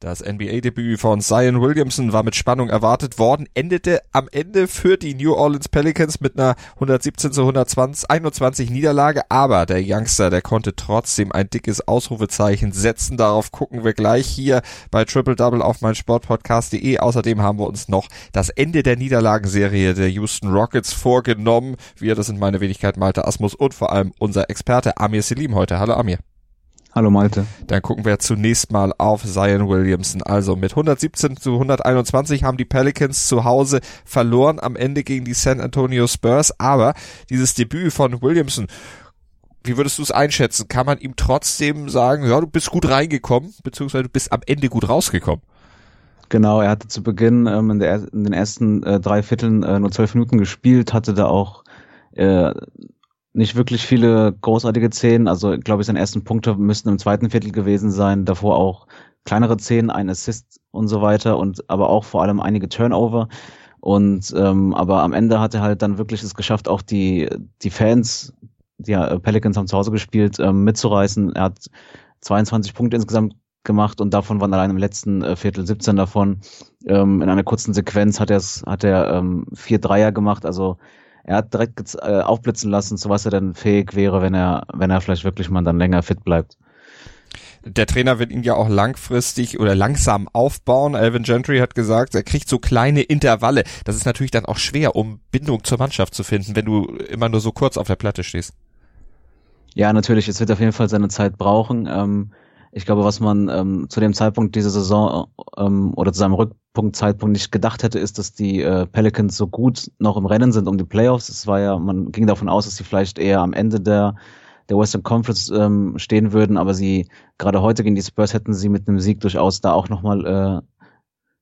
Das NBA-Debüt von Zion Williamson war mit Spannung erwartet worden, endete am Ende für die New Orleans Pelicans mit einer 117 zu 120, 21 Niederlage, aber der Youngster, der konnte trotzdem ein dickes Ausrufezeichen setzen. Darauf gucken wir gleich hier bei Triple Double auf meinsportpodcast.de. Außerdem haben wir uns noch das Ende der Niederlagenserie der Houston Rockets vorgenommen. Wir, das sind meine Wenigkeit Malte Asmus und vor allem unser Experte Amir Selim heute. Hallo Amir. Hallo Malte. Dann gucken wir zunächst mal auf Zion Williamson. Also mit 117 zu 121 haben die Pelicans zu Hause verloren am Ende gegen die San Antonio Spurs. Aber dieses Debüt von Williamson, wie würdest du es einschätzen? Kann man ihm trotzdem sagen, ja, du bist gut reingekommen, beziehungsweise du bist am Ende gut rausgekommen? Genau, er hatte zu Beginn ähm, in, der, in den ersten äh, drei Vierteln äh, nur zwölf Minuten gespielt, hatte da auch äh, nicht wirklich viele großartige Szenen. Also glaube ich, seine ersten Punkte müssten im zweiten Viertel gewesen sein. Davor auch kleinere Szenen, ein Assist und so weiter und aber auch vor allem einige Turnover. Und ähm, aber am Ende hat er halt dann wirklich es geschafft, auch die die Fans, die ja, Pelicans haben zu Hause gespielt, ähm, mitzureißen. Er hat 22 Punkte insgesamt gemacht und davon waren allein im letzten äh, Viertel 17 davon. Ähm, in einer kurzen Sequenz hat er hat er ähm, vier Dreier gemacht. Also er hat direkt äh, aufblitzen lassen, zu was er denn fähig wäre, wenn er, wenn er vielleicht wirklich mal dann länger fit bleibt. Der Trainer wird ihn ja auch langfristig oder langsam aufbauen. Alvin Gentry hat gesagt, er kriegt so kleine Intervalle. Das ist natürlich dann auch schwer, um Bindung zur Mannschaft zu finden, wenn du immer nur so kurz auf der Platte stehst. Ja, natürlich. Es wird auf jeden Fall seine Zeit brauchen. Ähm, ich glaube, was man ähm, zu dem Zeitpunkt dieser Saison ähm, oder zu seinem Rückpunktzeitpunkt nicht gedacht hätte, ist, dass die äh, Pelicans so gut noch im Rennen sind um die Playoffs. Es war ja, man ging davon aus, dass sie vielleicht eher am Ende der der Western Conference ähm, stehen würden, aber sie gerade heute gegen die Spurs hätten sie mit einem Sieg durchaus da auch nochmal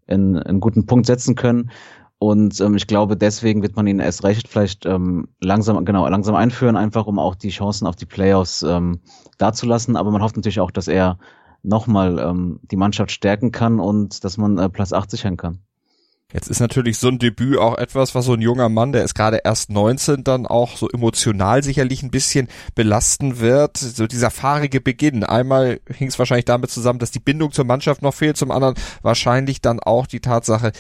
äh, in, einen guten Punkt setzen können. Und ähm, ich glaube, deswegen wird man ihn erst recht vielleicht ähm, langsam, genau, langsam einführen, einfach um auch die Chancen auf die Playoffs ähm, dazulassen. Aber man hofft natürlich auch, dass er nochmal ähm, die Mannschaft stärken kann und dass man äh, Platz 8 sichern kann. Jetzt ist natürlich so ein Debüt auch etwas, was so ein junger Mann, der ist gerade erst 19, dann auch so emotional sicherlich ein bisschen belasten wird. So dieser fahrige Beginn. Einmal hing es wahrscheinlich damit zusammen, dass die Bindung zur Mannschaft noch fehlt, zum anderen wahrscheinlich dann auch die Tatsache,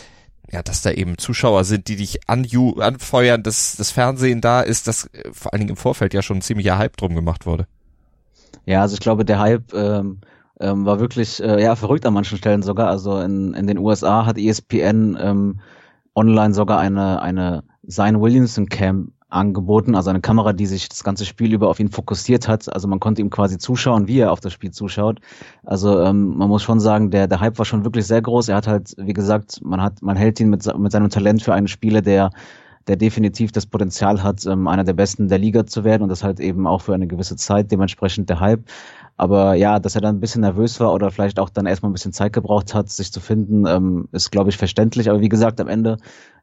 ja, dass da eben Zuschauer sind, die dich anju anfeuern, dass das Fernsehen da ist, dass äh, vor allen Dingen im Vorfeld ja schon ein ziemlicher Hype drum gemacht wurde. Ja, also ich glaube, der Hype ähm, ähm, war wirklich äh, ja verrückt an manchen Stellen sogar. Also in, in den USA hat ESPN ähm, online sogar eine eine Zion Williamson Cam angeboten, also eine Kamera, die sich das ganze Spiel über auf ihn fokussiert hat. Also man konnte ihm quasi zuschauen, wie er auf das Spiel zuschaut. Also ähm, man muss schon sagen, der der Hype war schon wirklich sehr groß. Er hat halt, wie gesagt, man hat man hält ihn mit mit seinem Talent für einen Spieler, der der definitiv das Potenzial hat, ähm, einer der Besten der Liga zu werden und das halt eben auch für eine gewisse Zeit, dementsprechend der Hype. Aber ja, dass er dann ein bisschen nervös war oder vielleicht auch dann erstmal ein bisschen Zeit gebraucht hat, sich zu finden, ähm, ist, glaube ich, verständlich. Aber wie gesagt, am Ende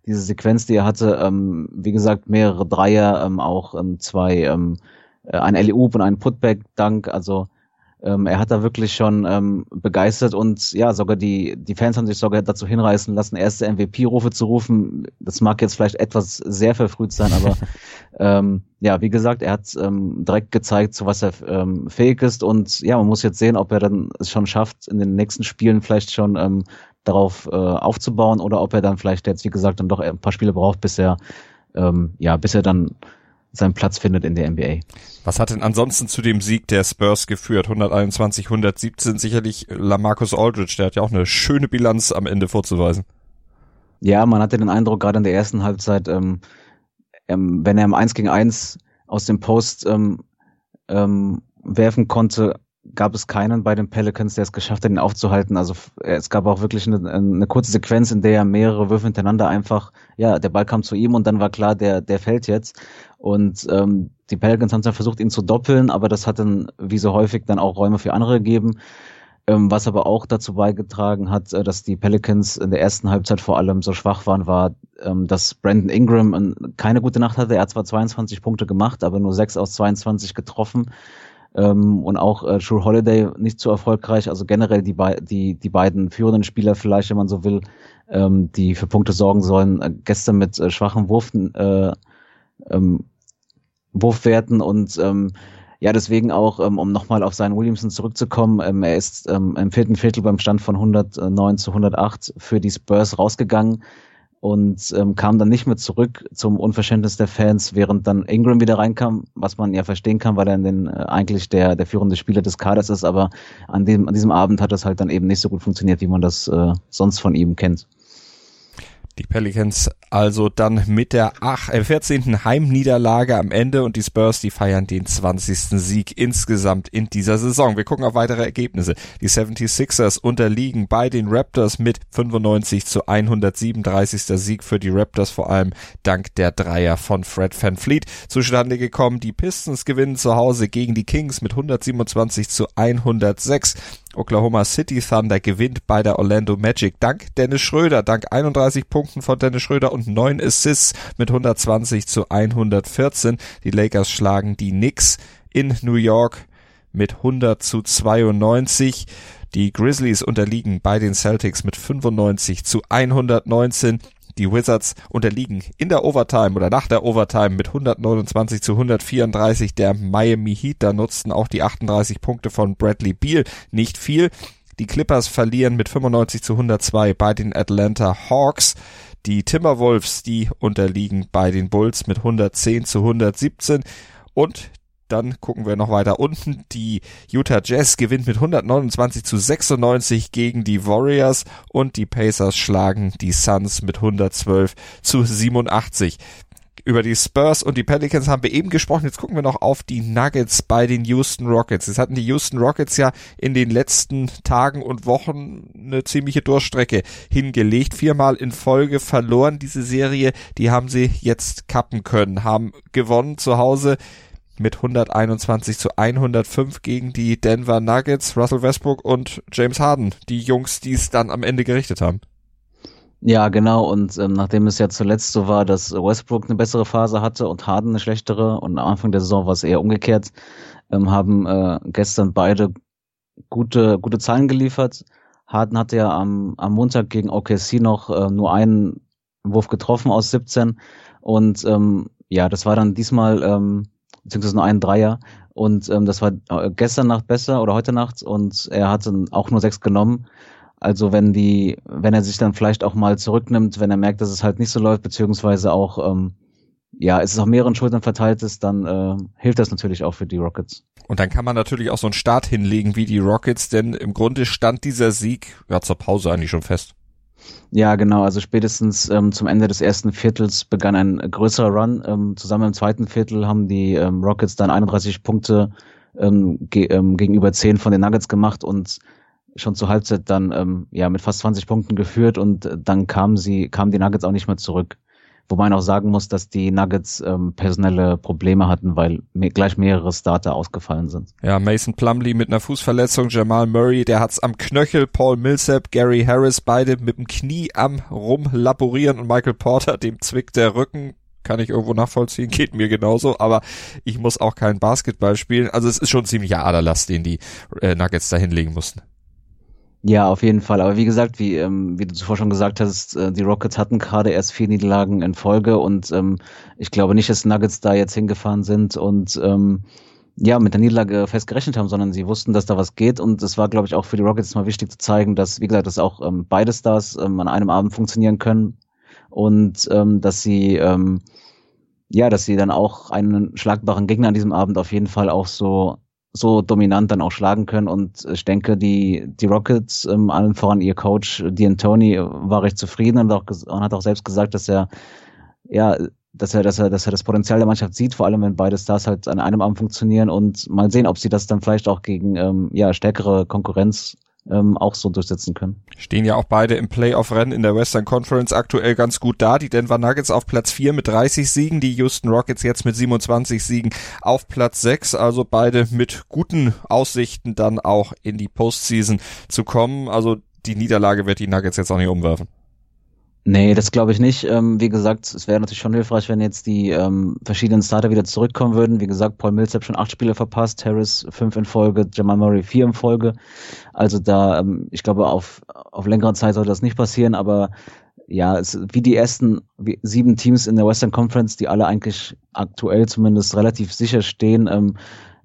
diese Sequenz, die er hatte, ähm, wie gesagt, mehrere Dreier, ähm, auch ähm, zwei, ähm, äh, ein LEU und ein Putback-Dank, also ähm, er hat da wirklich schon ähm, begeistert und ja, sogar die, die Fans haben sich sogar dazu hinreißen lassen, erste MVP-Rufe zu rufen. Das mag jetzt vielleicht etwas sehr verfrüht sein, aber ähm, ja, wie gesagt, er hat ähm, direkt gezeigt, zu was er ähm, fähig ist und ja, man muss jetzt sehen, ob er dann es schon schafft, in den nächsten Spielen vielleicht schon ähm, darauf äh, aufzubauen oder ob er dann vielleicht jetzt, wie gesagt, dann doch ein paar Spiele braucht, bis er ähm, ja, bis er dann seinen Platz findet in der NBA. Was hat denn ansonsten zu dem Sieg der Spurs geführt? 121, 117 sicherlich Lamarcus Aldridge, der hat ja auch eine schöne Bilanz am Ende vorzuweisen. Ja, man hatte den Eindruck, gerade in der ersten Halbzeit, ähm, ähm, wenn er im 1 gegen 1 aus dem Post ähm, ähm, werfen konnte, gab es keinen bei den Pelicans, der es geschafft hat, ihn aufzuhalten. Also es gab auch wirklich eine, eine kurze Sequenz, in der mehrere Würfe hintereinander einfach, ja, der Ball kam zu ihm und dann war klar, der, der fällt jetzt. Und ähm, die Pelicans haben dann versucht, ihn zu doppeln, aber das hat dann, wie so häufig, dann auch Räume für andere gegeben. Ähm, was aber auch dazu beigetragen hat, äh, dass die Pelicans in der ersten Halbzeit vor allem so schwach waren, war, ähm, dass Brandon Ingram äh, keine gute Nacht hatte. Er hat zwar 22 Punkte gemacht, aber nur 6 aus 22 getroffen. Ähm, und auch äh, True Holiday nicht so erfolgreich. Also generell die, die, die beiden führenden Spieler vielleicht, wenn man so will, ähm, die für Punkte sorgen sollen, äh, gestern mit äh, schwachen Wurfen äh, ähm, Wurfwerten und ähm, ja, deswegen auch, ähm, um nochmal auf seinen Williamson zurückzukommen, ähm, er ist ähm, im vierten Viertel beim Stand von 109 zu 108 für die Spurs rausgegangen und ähm, kam dann nicht mehr zurück zum Unverständnis der Fans, während dann Ingram wieder reinkam, was man ja verstehen kann, weil er den, äh, eigentlich der, der führende Spieler des Kaders ist, aber an, dem, an diesem Abend hat das halt dann eben nicht so gut funktioniert, wie man das äh, sonst von ihm kennt. Die Pelicans also dann mit der ach, äh, 14. Heimniederlage am Ende und die Spurs, die feiern den 20. Sieg insgesamt in dieser Saison. Wir gucken auf weitere Ergebnisse. Die 76ers unterliegen bei den Raptors mit 95 zu 137. Sieg für die Raptors, vor allem dank der Dreier von Fred Van Fleet zustande gekommen. Die Pistons gewinnen zu Hause gegen die Kings mit 127 zu 106. Oklahoma City Thunder gewinnt bei der Orlando Magic dank Dennis Schröder, dank 31 Punkten von Dennis Schröder und 9 Assists mit 120 zu 114. Die Lakers schlagen die Knicks in New York mit 100 zu 92. Die Grizzlies unterliegen bei den Celtics mit 95 zu 119. Die Wizards unterliegen in der Overtime oder nach der Overtime mit 129 zu 134 der Miami Heat. Da nutzten auch die 38 Punkte von Bradley Beal nicht viel. Die Clippers verlieren mit 95 zu 102 bei den Atlanta Hawks. Die Timberwolves, die unterliegen bei den Bulls mit 110 zu 117. Und dann gucken wir noch weiter unten. Die Utah Jazz gewinnt mit 129 zu 96 gegen die Warriors und die Pacers schlagen die Suns mit 112 zu 87 über die Spurs und die Pelicans haben wir eben gesprochen. Jetzt gucken wir noch auf die Nuggets bei den Houston Rockets. Jetzt hatten die Houston Rockets ja in den letzten Tagen und Wochen eine ziemliche Durchstrecke hingelegt. Viermal in Folge verloren diese Serie. Die haben sie jetzt kappen können, haben gewonnen zu Hause mit 121 zu 105 gegen die Denver Nuggets, Russell Westbrook und James Harden, die Jungs, die es dann am Ende gerichtet haben. Ja, genau. Und ähm, nachdem es ja zuletzt so war, dass Westbrook eine bessere Phase hatte und Harden eine schlechtere und am Anfang der Saison war es eher umgekehrt, ähm, haben äh, gestern beide gute, gute Zahlen geliefert. Harden hatte ja am, am Montag gegen OKC noch äh, nur einen Wurf getroffen aus 17 und ähm, ja, das war dann diesmal ähm, beziehungsweise nur einen Dreier. Und ähm, das war äh, gestern Nacht besser oder heute Nacht und er hatte auch nur sechs genommen. Also wenn die, wenn er sich dann vielleicht auch mal zurücknimmt, wenn er merkt, dass es halt nicht so läuft, beziehungsweise auch ähm, ja, es ist auf mehreren Schultern verteilt ist, dann äh, hilft das natürlich auch für die Rockets. Und dann kann man natürlich auch so einen Start hinlegen wie die Rockets, denn im Grunde stand dieser Sieg ja zur Pause eigentlich schon fest. Ja, genau. Also spätestens ähm, zum Ende des ersten Viertels begann ein größerer Run. Ähm, zusammen im zweiten Viertel haben die ähm, Rockets dann 31 Punkte ähm, ge ähm, gegenüber 10 von den Nuggets gemacht und schon zur Halbzeit dann ähm, ja mit fast 20 Punkten geführt und dann kamen sie, kamen die Nuggets auch nicht mehr zurück. Wobei man auch sagen muss, dass die Nuggets ähm, personelle Probleme hatten, weil me gleich mehrere Starter ausgefallen sind. Ja, Mason Plumley mit einer Fußverletzung, Jamal Murray, der hat's am Knöchel, Paul Millsap, Gary Harris, beide mit dem Knie am rumlaborieren und Michael Porter, dem zwickt der Rücken, kann ich irgendwo nachvollziehen, geht mir genauso, aber ich muss auch kein Basketball spielen. Also es ist schon ziemlicher Aderlass, den die äh, Nuggets da hinlegen mussten. Ja, auf jeden Fall. Aber wie gesagt, wie, ähm, wie du zuvor schon gesagt hast, äh, die Rockets hatten gerade erst vier Niederlagen in Folge und ähm, ich glaube nicht, dass Nuggets da jetzt hingefahren sind und ähm, ja, mit der Niederlage festgerechnet haben, sondern sie wussten, dass da was geht und es war, glaube ich, auch für die Rockets mal wichtig zu zeigen, dass, wie gesagt, dass auch ähm, beide Stars ähm, an einem Abend funktionieren können und ähm, dass sie ähm, ja, dass sie dann auch einen schlagbaren Gegner an diesem Abend auf jeden Fall auch so so dominant dann auch schlagen können. Und ich denke, die, die Rockets, ähm, allen voran ihr Coach, Dean Tony, war recht zufrieden und, auch, und hat auch selbst gesagt, dass er, ja, dass er, dass er, dass er das Potenzial der Mannschaft sieht, vor allem wenn beide Stars halt an einem Abend funktionieren und mal sehen, ob sie das dann vielleicht auch gegen ähm, ja stärkere Konkurrenz ähm, auch so durchsetzen können. Stehen ja auch beide im Playoff-Rennen in der Western Conference aktuell ganz gut da. Die Denver Nuggets auf Platz 4 mit 30 Siegen, die Houston Rockets jetzt mit 27 Siegen auf Platz 6. Also beide mit guten Aussichten dann auch in die Postseason zu kommen. Also die Niederlage wird die Nuggets jetzt auch nicht umwerfen. Nee, das glaube ich nicht. Ähm, wie gesagt, es wäre natürlich schon hilfreich, wenn jetzt die ähm, verschiedenen Starter wieder zurückkommen würden. Wie gesagt, Paul Millsap schon acht Spiele verpasst, Harris fünf in Folge, Jamal Murray vier in Folge. Also da, ähm, ich glaube, auf, auf längere Zeit sollte das nicht passieren, aber ja, es, wie die ersten wie, sieben Teams in der Western Conference, die alle eigentlich aktuell zumindest relativ sicher stehen, ähm,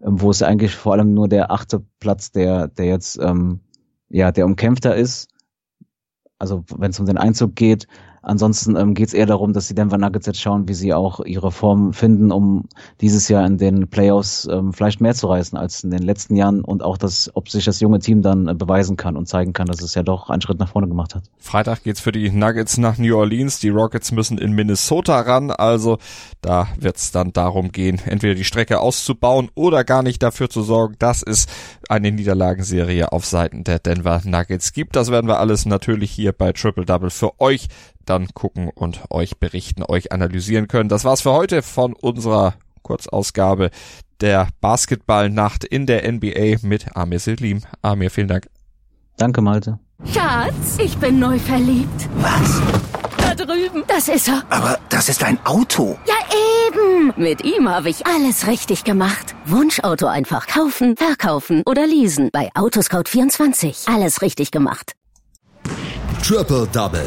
ähm, wo es eigentlich vor allem nur der achte Platz, der, der jetzt, ähm, ja, der umkämpfter ist. Also wenn es um den Einzug geht, Ansonsten ähm, geht es eher darum, dass die Denver Nuggets jetzt schauen, wie sie auch ihre Form finden, um dieses Jahr in den Playoffs ähm, vielleicht mehr zu reißen als in den letzten Jahren und auch, dass, ob sich das junge Team dann äh, beweisen kann und zeigen kann, dass es ja doch einen Schritt nach vorne gemacht hat. Freitag geht's für die Nuggets nach New Orleans. Die Rockets müssen in Minnesota ran. Also da wird's dann darum gehen, entweder die Strecke auszubauen oder gar nicht dafür zu sorgen, dass es eine Niederlagenserie auf Seiten der Denver Nuggets gibt. Das werden wir alles natürlich hier bei Triple Double für euch dann gucken und euch berichten, euch analysieren können. Das war's für heute von unserer Kurzausgabe der Basketballnacht in der NBA mit Amir Selim. Amir, vielen Dank. Danke, Malte. Schatz, ich bin neu verliebt. Was? Da drüben. Das ist er. Aber das ist ein Auto. Ja, eben. Mit ihm habe ich alles richtig gemacht. Wunschauto einfach kaufen, verkaufen oder leasen. Bei Autoscout24. Alles richtig gemacht. Triple Double.